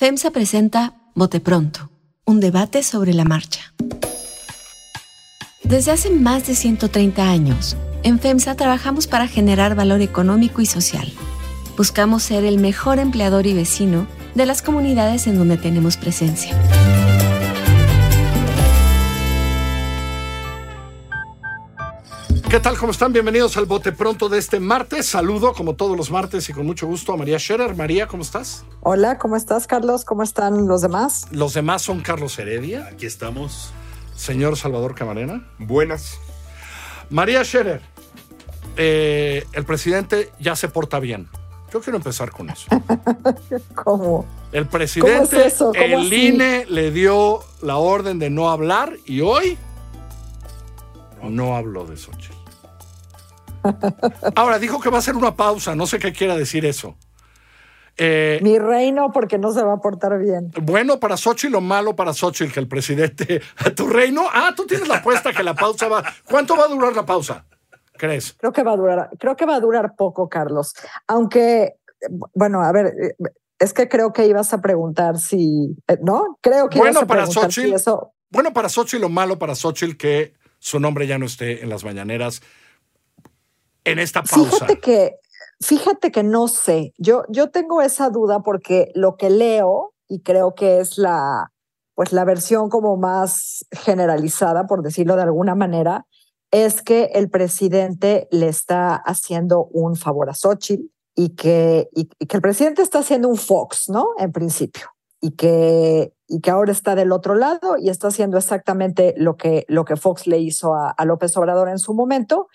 FEMSA presenta Bote Pronto, un debate sobre la marcha. Desde hace más de 130 años, en FEMSA trabajamos para generar valor económico y social. Buscamos ser el mejor empleador y vecino de las comunidades en donde tenemos presencia. ¿Qué tal? ¿Cómo están? Bienvenidos al Bote Pronto de este martes. Saludo, como todos los martes y con mucho gusto, a María Scherer. María, ¿cómo estás? Hola, ¿cómo estás, Carlos? ¿Cómo están los demás? Los demás son Carlos Heredia. Aquí estamos. Señor Salvador Camarena. Buenas. María Scherer, eh, el presidente ya se porta bien. Yo quiero empezar con eso. ¿Cómo? El presidente, ¿Cómo es eso? ¿Cómo el así? INE le dio la orden de no hablar y hoy no habló de Xochitl. Ahora dijo que va a hacer una pausa, no sé qué quiera decir eso. Eh, Mi reino porque no se va a portar bien. bueno para Xochitl o malo para Xochitl que el presidente tu reino. Ah, tú tienes la apuesta que la pausa va. ¿Cuánto va a durar la pausa? ¿Crees? Creo que va a durar, creo que va a durar poco, Carlos. Aunque, bueno, a ver, eh, es que creo que ibas a preguntar si, eh, ¿no? Creo que Bueno ibas a para preguntar si eso. Bueno para Xochitl o malo para Xochitl que su nombre ya no esté en las mañaneras en esta pausa. Fíjate que, fíjate que no sé. Yo, yo tengo esa duda porque lo que leo y creo que es la, pues la versión como más generalizada, por decirlo de alguna manera, es que el presidente le está haciendo un favor a Xochitl y que, y, que el presidente está haciendo un Fox, ¿no? En principio. Y que, y que ahora está del otro lado y está haciendo exactamente lo que, lo que Fox le hizo a, a López Obrador en su momento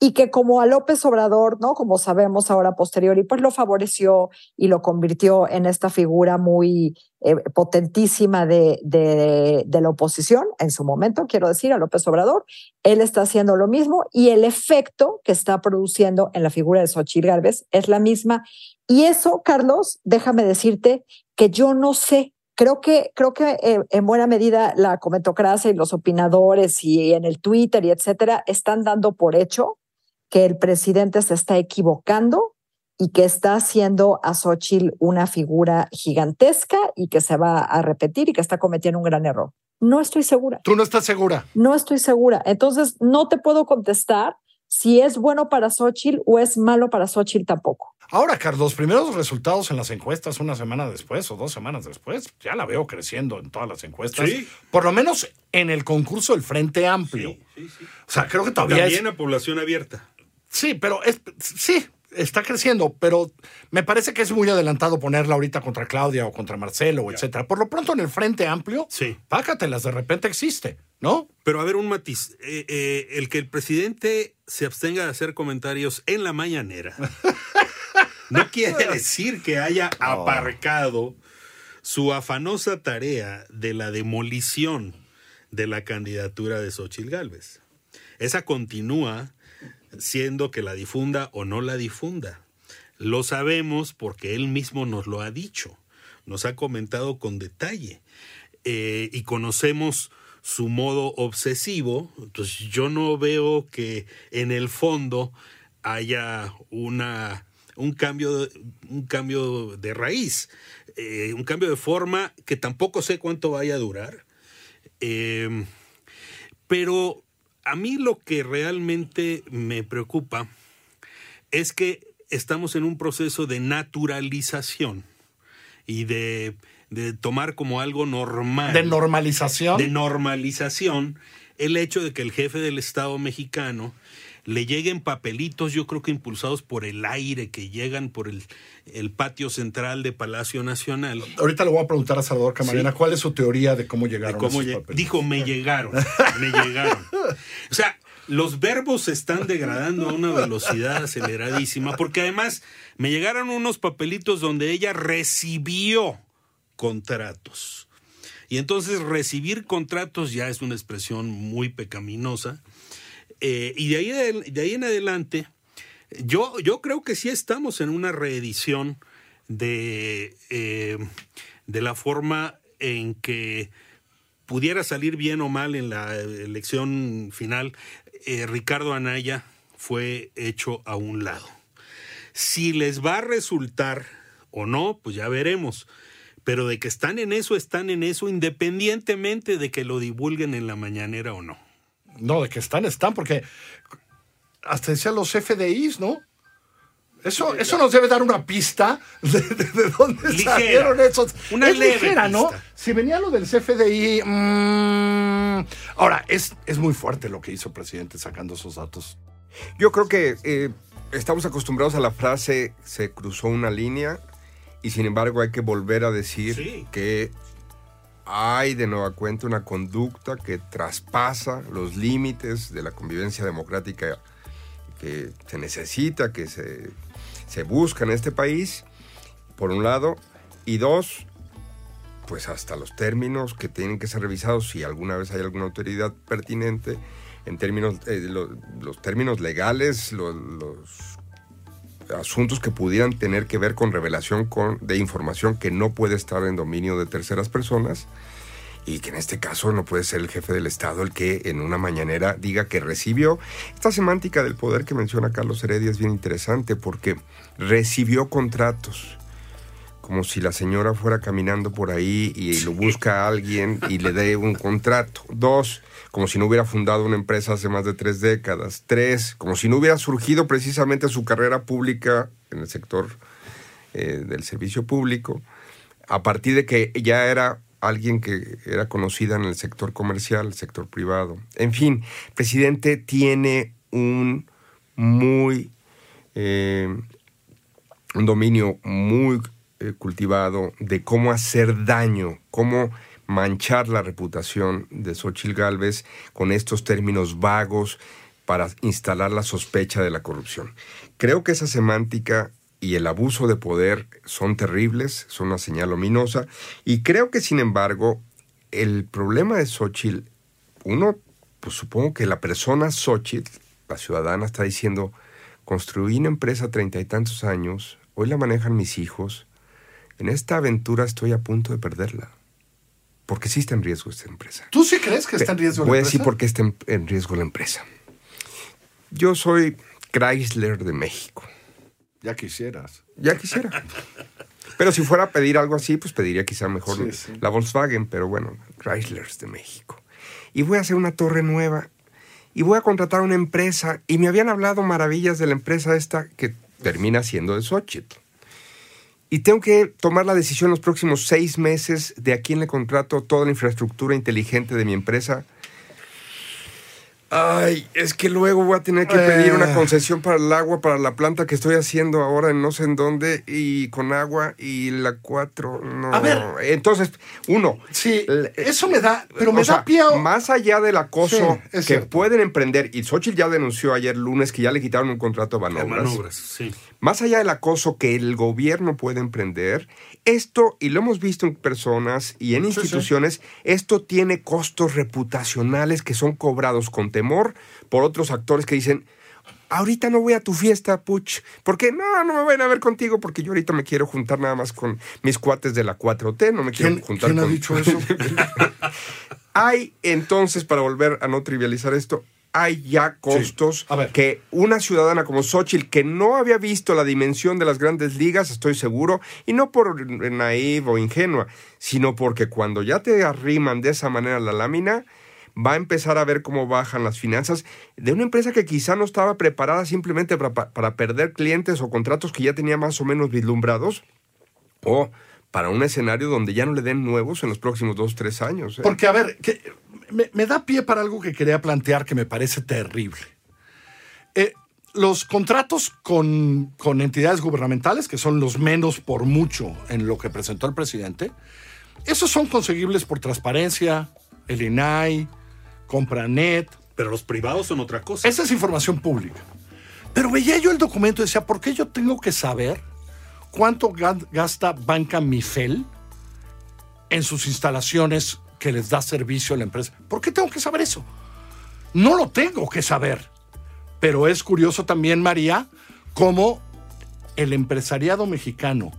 y que como a López Obrador, ¿no? Como sabemos ahora posteriori, pues lo favoreció y lo convirtió en esta figura muy eh, potentísima de, de, de, la oposición en su momento, quiero decir, a López Obrador. Él está haciendo lo mismo y el efecto que está produciendo en la figura de Xochitl Gálvez es la misma. Y eso, Carlos, déjame decirte que yo no sé creo que, creo que eh, en buena medida la comentocracia y los opinadores y en el Twitter y etcétera están dando por hecho que el presidente se está equivocando y que está haciendo a Xochitl una figura gigantesca y que se va a repetir y que está cometiendo un gran error. No estoy segura. ¿Tú no estás segura? No estoy segura. Entonces, no te puedo contestar si es bueno para Xochitl o es malo para Xochitl tampoco. Ahora, Carlos, primeros resultados en las encuestas una semana después o dos semanas después, ya la veo creciendo en todas las encuestas. Sí. Por lo menos en el concurso del Frente Amplio. Sí, sí, sí. O sea, creo que todavía También es... a población abierta. Sí, pero es, sí, está creciendo, pero me parece que es muy adelantado ponerla ahorita contra Claudia o contra Marcelo, etcétera. Por lo pronto en el Frente Amplio, Sí. pácatelas, de repente existe, ¿no? Pero a ver, un matiz. Eh, eh, el que el presidente se abstenga de hacer comentarios en la mañanera no quiere decir que haya aparcado su afanosa tarea de la demolición de la candidatura de Xochitl Gálvez. Esa continúa siendo que la difunda o no la difunda. Lo sabemos porque él mismo nos lo ha dicho, nos ha comentado con detalle eh, y conocemos su modo obsesivo. Entonces yo no veo que en el fondo haya una un cambio un cambio de raíz, eh, un cambio de forma que tampoco sé cuánto vaya a durar. Eh, pero a mí lo que realmente me preocupa es que estamos en un proceso de naturalización y de, de tomar como algo normal. De normalización. De normalización el hecho de que el jefe del Estado mexicano le lleguen papelitos, yo creo que impulsados por el aire que llegan por el, el patio central de Palacio Nacional. Ahorita le voy a preguntar a Salvador Camarena Sí. cuál es su teoría de cómo llegaron De cómo esos papeles. dijo, me llegaron, me llegaron. O sea, los verbos se están degradando a una velocidad aceleradísima, porque además me llegaron unos papelitos donde ella recibió contratos. Y entonces recibir contratos ya es una expresión muy pecaminosa. Eh, y de ahí, de ahí en adelante, yo, yo creo que sí estamos en una reedición de, eh, de la forma en que pudiera salir bien o mal en la elección final, eh, Ricardo Anaya fue hecho a un lado. Si les va a resultar o no, pues ya veremos. pero de que están en eso, están en eso, independientemente de que lo divulguen en la mañanera o no. No, de que están, están, porque hasta decían los FDIs, ¿no? Eso, eso nos debe dar una pista de, de- de dónde Ligera. salieron esos. Una es leve ligera, ¿no? pista. Si venía lo del CFDI. mm, ahora, es, es muy fuerte lo que hizo el presidente sacando esos datos. Yo creo que eh, estamos acostumbrados a la frase se cruzó una línea y sin embargo hay que volver a decir Sí. que hay de nueva cuenta una conducta que traspasa los límites de la convivencia democrática que se necesita, que se, se busca en este país, por un lado, y dos, pues hasta los términos que tienen que ser revisados si alguna vez hay alguna autoridad pertinente, en términos, eh, lo- los términos legales, lo- los asuntos que pudieran tener que ver con revelación con, de información que no puede estar en dominio de terceras personas y que en este caso no puede ser el jefe del Estado el que en una mañanera diga que recibió. Esta semántica del poder que menciona Carlos Heredia es bien interesante porque recibió contratos como si la señora fuera caminando por ahí y lo busca a alguien y le dé un contrato. Dos, como si no hubiera fundado una empresa hace más de tres décadas. Tres, como si no hubiera surgido precisamente su carrera pública en el sector eh, del servicio público, a partir de que ya era alguien que era conocida en el sector comercial, el sector privado. En fin, el presidente tiene un muy... eh, un dominio muy cultivado de cómo hacer daño, cómo manchar la reputación de Xochitl Gálvez con estos términos vagos para instalar la sospecha de la corrupción. Creo que esa semántica y el abuso de poder son terribles, son una señal ominosa, y creo que sin embargo el problema de Xochitl, uno, pues supongo que la persona Xochitl, la ciudadana, está diciendo, construí una empresa treinta y tantos años, hoy la manejan mis hijos, en esta aventura estoy a punto de perderla. Porque sí está en riesgo esta empresa. ¿Tú sí crees que está en riesgo la Voy a empresa? decir por qué está en, en riesgo la empresa. Yo soy Chrysler de México. Ya quisieras. Ya quisiera. Pero si fuera a pedir algo así, pues pediría quizá mejor Sí, sí. la Volkswagen, pero bueno, Chrysler de México. Y voy a hacer una torre nueva. Y voy a contratar una empresa. Y me habían hablado maravillas de la empresa esta que termina siendo de Xochitl. Y tengo que tomar la decisión en los próximos seis meses de a quién le contrato toda la infraestructura inteligente de mi empresa. Ay, es que luego voy a tener que pedir una Eh. concesión para el agua, para la planta que estoy haciendo ahora en no sé en dónde, y con agua, y la cuatro, no. A ver. Entonces, uno. Sí, eso me da, pero me sea, da pie Más allá del acoso Sí, que cierto. pueden emprender, y Xochitl ya denunció ayer lunes que ya le quitaron un contrato a Banobras. Manobras, sí. Más allá del acoso que el gobierno puede emprender, esto, y lo hemos visto en personas y en Sí, sí. instituciones, esto tiene costos reputacionales que son cobrados con temor por otros actores que dicen, ahorita no voy a tu fiesta, Puch, porque no, no me van a ver contigo porque yo ahorita me quiero juntar nada más con mis cuates de la 4T, no me quiero ¿Quién, juntar quién ha dicho eso? Hay entonces, para volver a no trivializar esto, hay ya costos A ver. que una ciudadana como Xochitl, que no había visto la dimensión de las grandes ligas, estoy seguro, y no por naive o ingenua, sino porque cuando ya te arriman de esa manera la lámina, va a empezar a ver cómo bajan las finanzas de una empresa que quizá no estaba preparada simplemente para, para perder clientes o contratos que ya tenía más o menos vislumbrados, o para un escenario donde ya no le den nuevos en los próximos dos, tres años. ¿eh? Porque, a ver, que me, me da pie para algo que quería plantear que me parece terrible. Eh, los contratos con, con entidades gubernamentales, que son los menos por mucho en lo que presentó el presidente, esos son conseguibles por transparencia, el INAI, Compranet. Pero los privados son otra cosa. Esa es información pública. Pero veía yo el documento y decía, ¿por qué yo tengo que saber cuánto ga- gasta Banca Mifel en sus instalaciones que les da servicio a la empresa? ¿Por qué tengo que saber eso? No lo tengo que saber. Pero es curioso también, María, cómo el empresariado mexicano,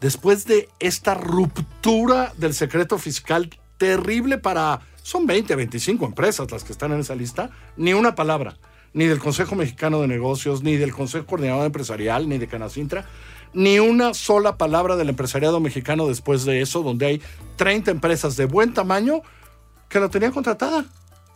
después de esta ruptura del secreto fiscal terrible para... Son 20, 25 empresas las que están en esa lista, ni una palabra, ni del Consejo Mexicano de Negocios, ni del Consejo Coordinador Empresarial, ni de Canacintra, ni una sola palabra del empresariado mexicano después de eso, donde hay 30 empresas de buen tamaño que la tenían contratada.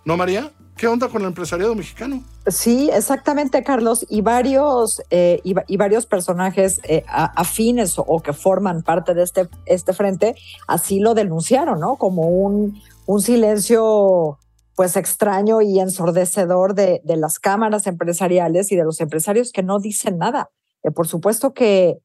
¿No, María? ¿Qué onda con el empresariado mexicano? Sí, exactamente, Carlos. Y varios, eh, y, varios personajes eh, afines o, que forman parte de este, este frente así lo denunciaron, ¿no? Como un, un silencio pues extraño y ensordecedor de, de, las cámaras empresariales y de los empresarios que no dicen nada. Eh, por supuesto que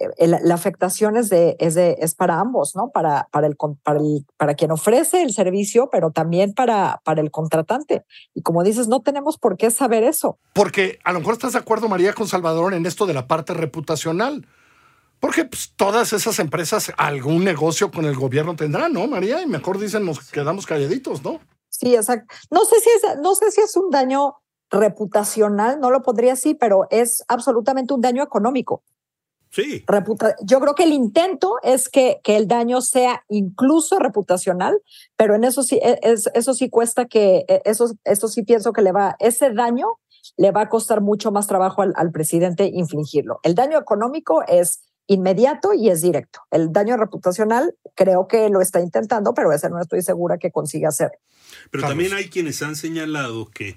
eh, la afectación es, de, es, de, es para ambos, ¿no? Para, para, el, para, el, para quien ofrece el servicio, pero también para, para el contratante. Y como dices, no tenemos por qué saber eso. Porque a lo mejor estás de acuerdo, María, con Salvador, en esto de la parte reputacional. Porque pues, todas esas empresas algún negocio con el gobierno tendrán, ¿no, María? Y mejor dicen, nos quedamos calladitos, ¿no? Sí, exacto. No sé si es, no sé si es un daño reputacional, no lo podría así, pero es absolutamente un daño económico. Sí. Yo creo que el intento es que, que el daño sea incluso reputacional, pero en eso sí, e, es, eso sí cuesta que, e, eso, eso sí pienso que le va, ese daño le va a costar mucho más trabajo al, al presidente infligirlo. El daño económico es inmediato y es directo. El daño reputacional creo que lo está intentando, pero ese no estoy segura que consiga hacer. Pero también hay quienes han señalado que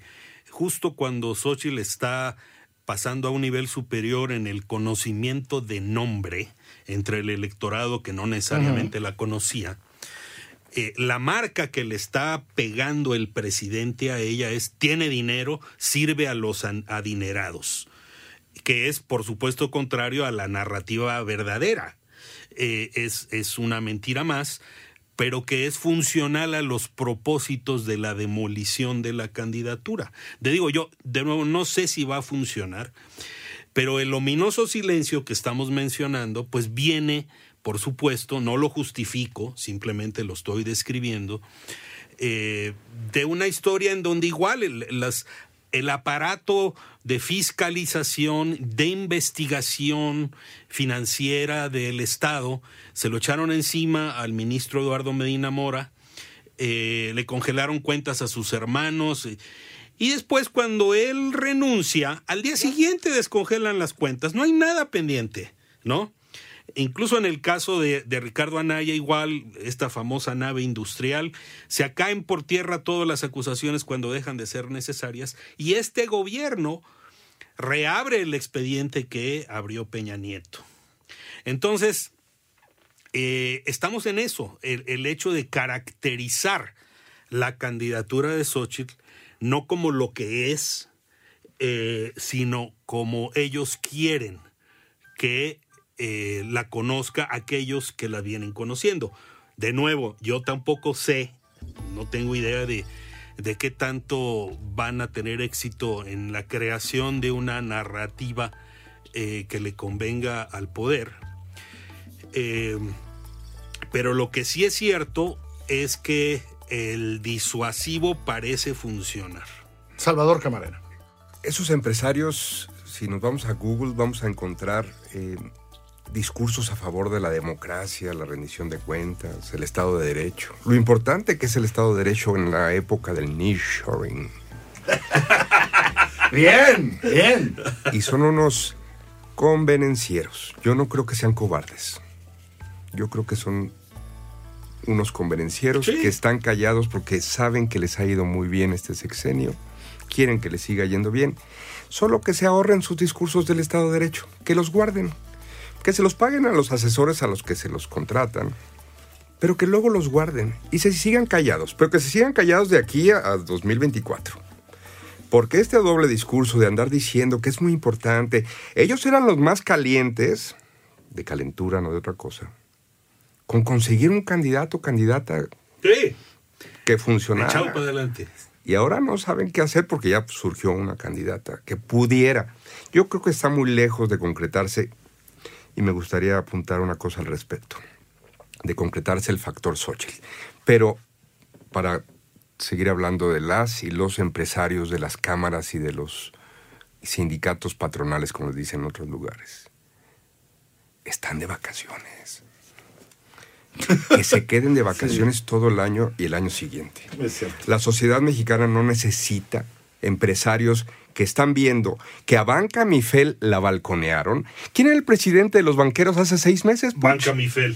justo cuando Xochitl está pasando a un nivel superior en el conocimiento de nombre entre el electorado que no necesariamente la conocía. Eh, la marca que le está pegando el presidente a ella es tiene dinero, sirve a los adinerados, que es por supuesto contrario a la narrativa verdadera. Eh, es, es una mentira más pero que es funcional a los propósitos de la demolición de la candidatura. Te digo yo, de nuevo, no sé si va a funcionar, pero el ominoso silencio que estamos mencionando, pues viene, por supuesto, no lo justifico, simplemente lo estoy describiendo, eh, de una historia en donde igual las, el aparato de fiscalización, de investigación financiera del Estado, se lo echaron encima al ministro Eduardo Medina Mora, eh, le congelaron cuentas a sus hermanos. Y después, cuando él renuncia, al día siguiente descongelan las cuentas. No hay nada pendiente, ¿no? Incluso en el caso de, Ricardo Anaya, igual, esta famosa nave industrial, se acaen por tierra todas las acusaciones cuando dejan de ser necesarias y este gobierno reabre el expediente que abrió Peña Nieto. Entonces, eh, estamos en eso, el, hecho de caracterizar la candidatura de Xochitl no como lo que es, eh, sino como ellos quieren que eh, la conozca aquellos que la vienen conociendo. De nuevo, yo tampoco sé, no tengo idea de, de qué tanto van a tener éxito en la creación de una narrativa que le convenga al poder. Eh, pero lo que sí es cierto es que el disuasivo parece funcionar. Salvador Camarena. Esos empresarios, si nos vamos a Google, vamos a encontrar eh, discursos a favor de la democracia, la rendición de cuentas, el Estado de Derecho. Lo importante que es el Estado de Derecho en la época del nearshoring. bien, bien. Y son unos convenencieros. Yo no creo que sean cobardes. Yo creo que son unos convenencieros que están callados porque saben que les ha ido muy bien este sexenio, quieren que les siga yendo bien, solo que se ahorren sus discursos del Estado de Derecho, que los guarden, que se los paguen a los asesores a los que se los contratan, pero que luego los guarden y se sigan callados, pero que se sigan callados de aquí a, 2024. Porque este doble discurso de andar diciendo que es muy importante, ellos eran los más calientes, de calentura, no de otra cosa, con conseguir un candidato o candidata que funcionara. adelante. Y ahora no saben qué hacer porque ya surgió una candidata que pudiera. Yo creo que está muy lejos de concretarse y me gustaría apuntar una cosa al respecto, de concretarse el factor Xochitl. Pero para seguir hablando de las y los empresarios de las cámaras y de los sindicatos patronales, como les dicen en otros lugares, están de vacaciones que se queden de vacaciones todo el año y el año siguiente. La sociedad mexicana no necesita empresarios que están viendo que a Banca Mifel la balconearon. ¿Quién era el presidente de los banqueros hace seis meses? Puch? Banca Mifel.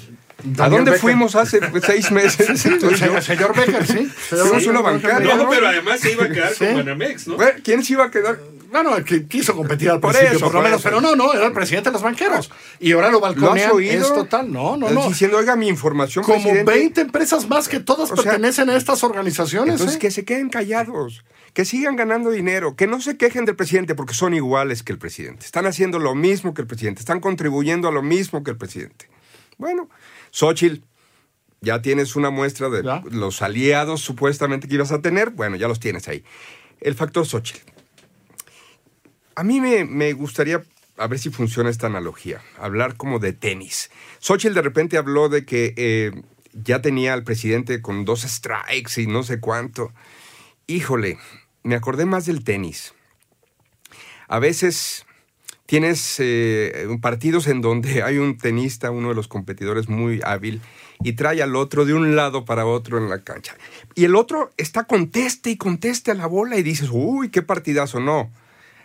¿A dónde Becker. fuimos hace seis meses? Señor, señor Becker, sí. Fuimos Becker. una bancaria, No, pero además se iba a quedar Sí. con Banamex, ¿no? Bueno, ¿Quién se iba a quedar? Bueno, que quiso competir al Por principio, eso, por lo menos, eso. pero no, no, era el presidente de los banqueros. Y ahora lo ¿Lo has balconean, oído? es total, no, no, no. Diciendo, oiga, mi información, Como presidente". 20 empresas más que todas O sea, pertenecen a estas organizaciones. Entonces, ¿eh? que se queden callados, que sigan ganando dinero, que no se quejen del presidente porque son iguales que el presidente. Están haciendo lo mismo que el presidente, están contribuyendo a lo mismo que el presidente. Bueno, Xochitl, ya tienes una muestra de Ya. los aliados supuestamente que ibas a tener. Bueno, ya los tienes ahí. El factor Xochitl. A mí me, me gustaría, a ver si funciona esta analogía, hablar como de tenis. Xochitl de repente habló de que eh, ya tenía al presidente con dos strikes y no sé cuánto. Híjole, me acordé más del tenis. A veces tienes eh, partidos en donde hay un tenista, uno de los competidores muy hábil, y trae al otro de un lado para otro en la cancha. Y el otro está conteste y conteste a la bola y dices, uy, qué partidazo. No.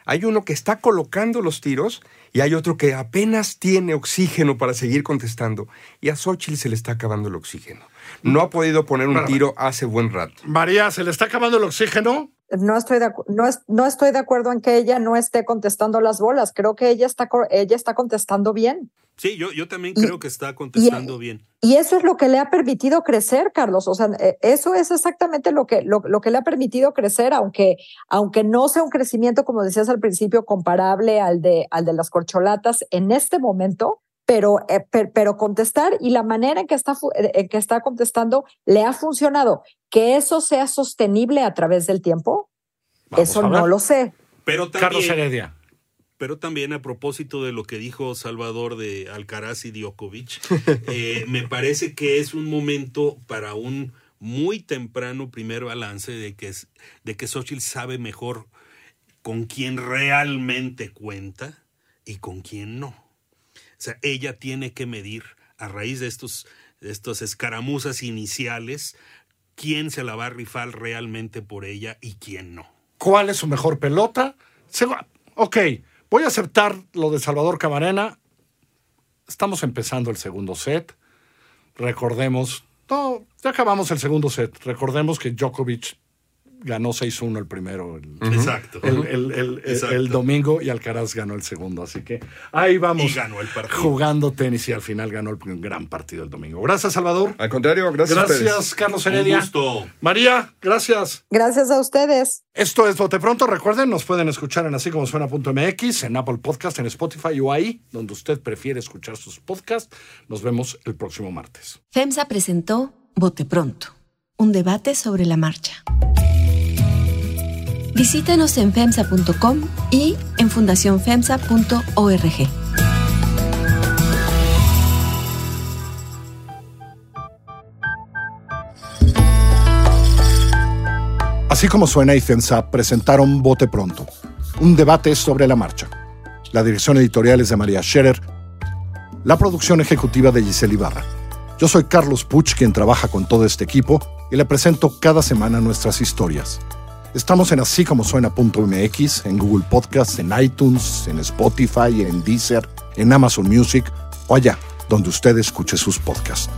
Hay uno que está colocando los tiros y hay otro que apenas tiene oxígeno para seguir contestando. Y a Xochitl se le está acabando el oxígeno. No ha podido poner un tiro hace buen rato. María, ¿se le está acabando el oxígeno? No estoy, de, no, es- no estoy de acuerdo en que ella no esté contestando las bolas. Creo que ella está, ella está contestando bien. Sí, yo, yo también Y- creo que está contestando bien. Y eso es lo que le ha permitido crecer, Carlos. O sea, eh, eso es exactamente lo que, lo, lo que le ha permitido crecer, aunque, aunque no sea un crecimiento, como decías al principio, comparable al de, al de las corcholatas en este momento, pero, eh, per- pero contestar y la manera en que, está, eh, en que está contestando le ha funcionado. Que eso sea sostenible a través del tiempo, Vamos eso no lo sé. Pero Carlos también, Heredia. pero también a propósito de lo que dijo Salvador de Alcaraz y Djokovic, eh, me parece que es un momento para un muy temprano primer balance de que, es- de que Xochitl sabe mejor con quién realmente cuenta y con quién no. Sea, ella tiene que medir a raíz de estos, de estas escaramuzas iniciales quién se la va a rifar realmente por ella y quién no. ¿Cuál es su mejor pelota? Segu- ok, voy a aceptar lo de Salvador Camarena. Estamos empezando el segundo set. Recordemos, no, ya acabamos el segundo set. Recordemos que Djokovic ganó 6-1 el primero, el, Exacto. el- el- el- el- Exacto. el domingo y Alcaraz ganó el segundo. Así que ahí vamos Y ganó el partido. jugando tenis y al final ganó el gran partido el domingo. Gracias, Salvador. Al contrario, gracias. Gracias, Carlos Un Heredia. gusto. María, gracias. Gracias a ustedes. Esto es Bote Pronto. Recuerden, nos pueden escuchar en así como suena.mx, en Apple Podcast, en Spotify o ahí, donde usted prefiere escuchar sus podcasts. Nos vemos el próximo martes. FEMSA presentó Bote Pronto, un debate sobre la marcha. Visítanos en FEMSA.com y en fundacionfemsa.org. Así como suena y FEMSA presentaron Bote Pronto, un debate sobre la marcha. La dirección editorial es de María Scherer, la producción ejecutiva de Giselle Ibarra. Yo soy Carlos Puch, quien trabaja con todo este equipo, y le presento cada semana nuestras historias. Estamos en así como suena.mx, en Google Podcasts, en iTunes, en Spotify, en Deezer, en Amazon Music o allá donde usted escuche sus podcasts.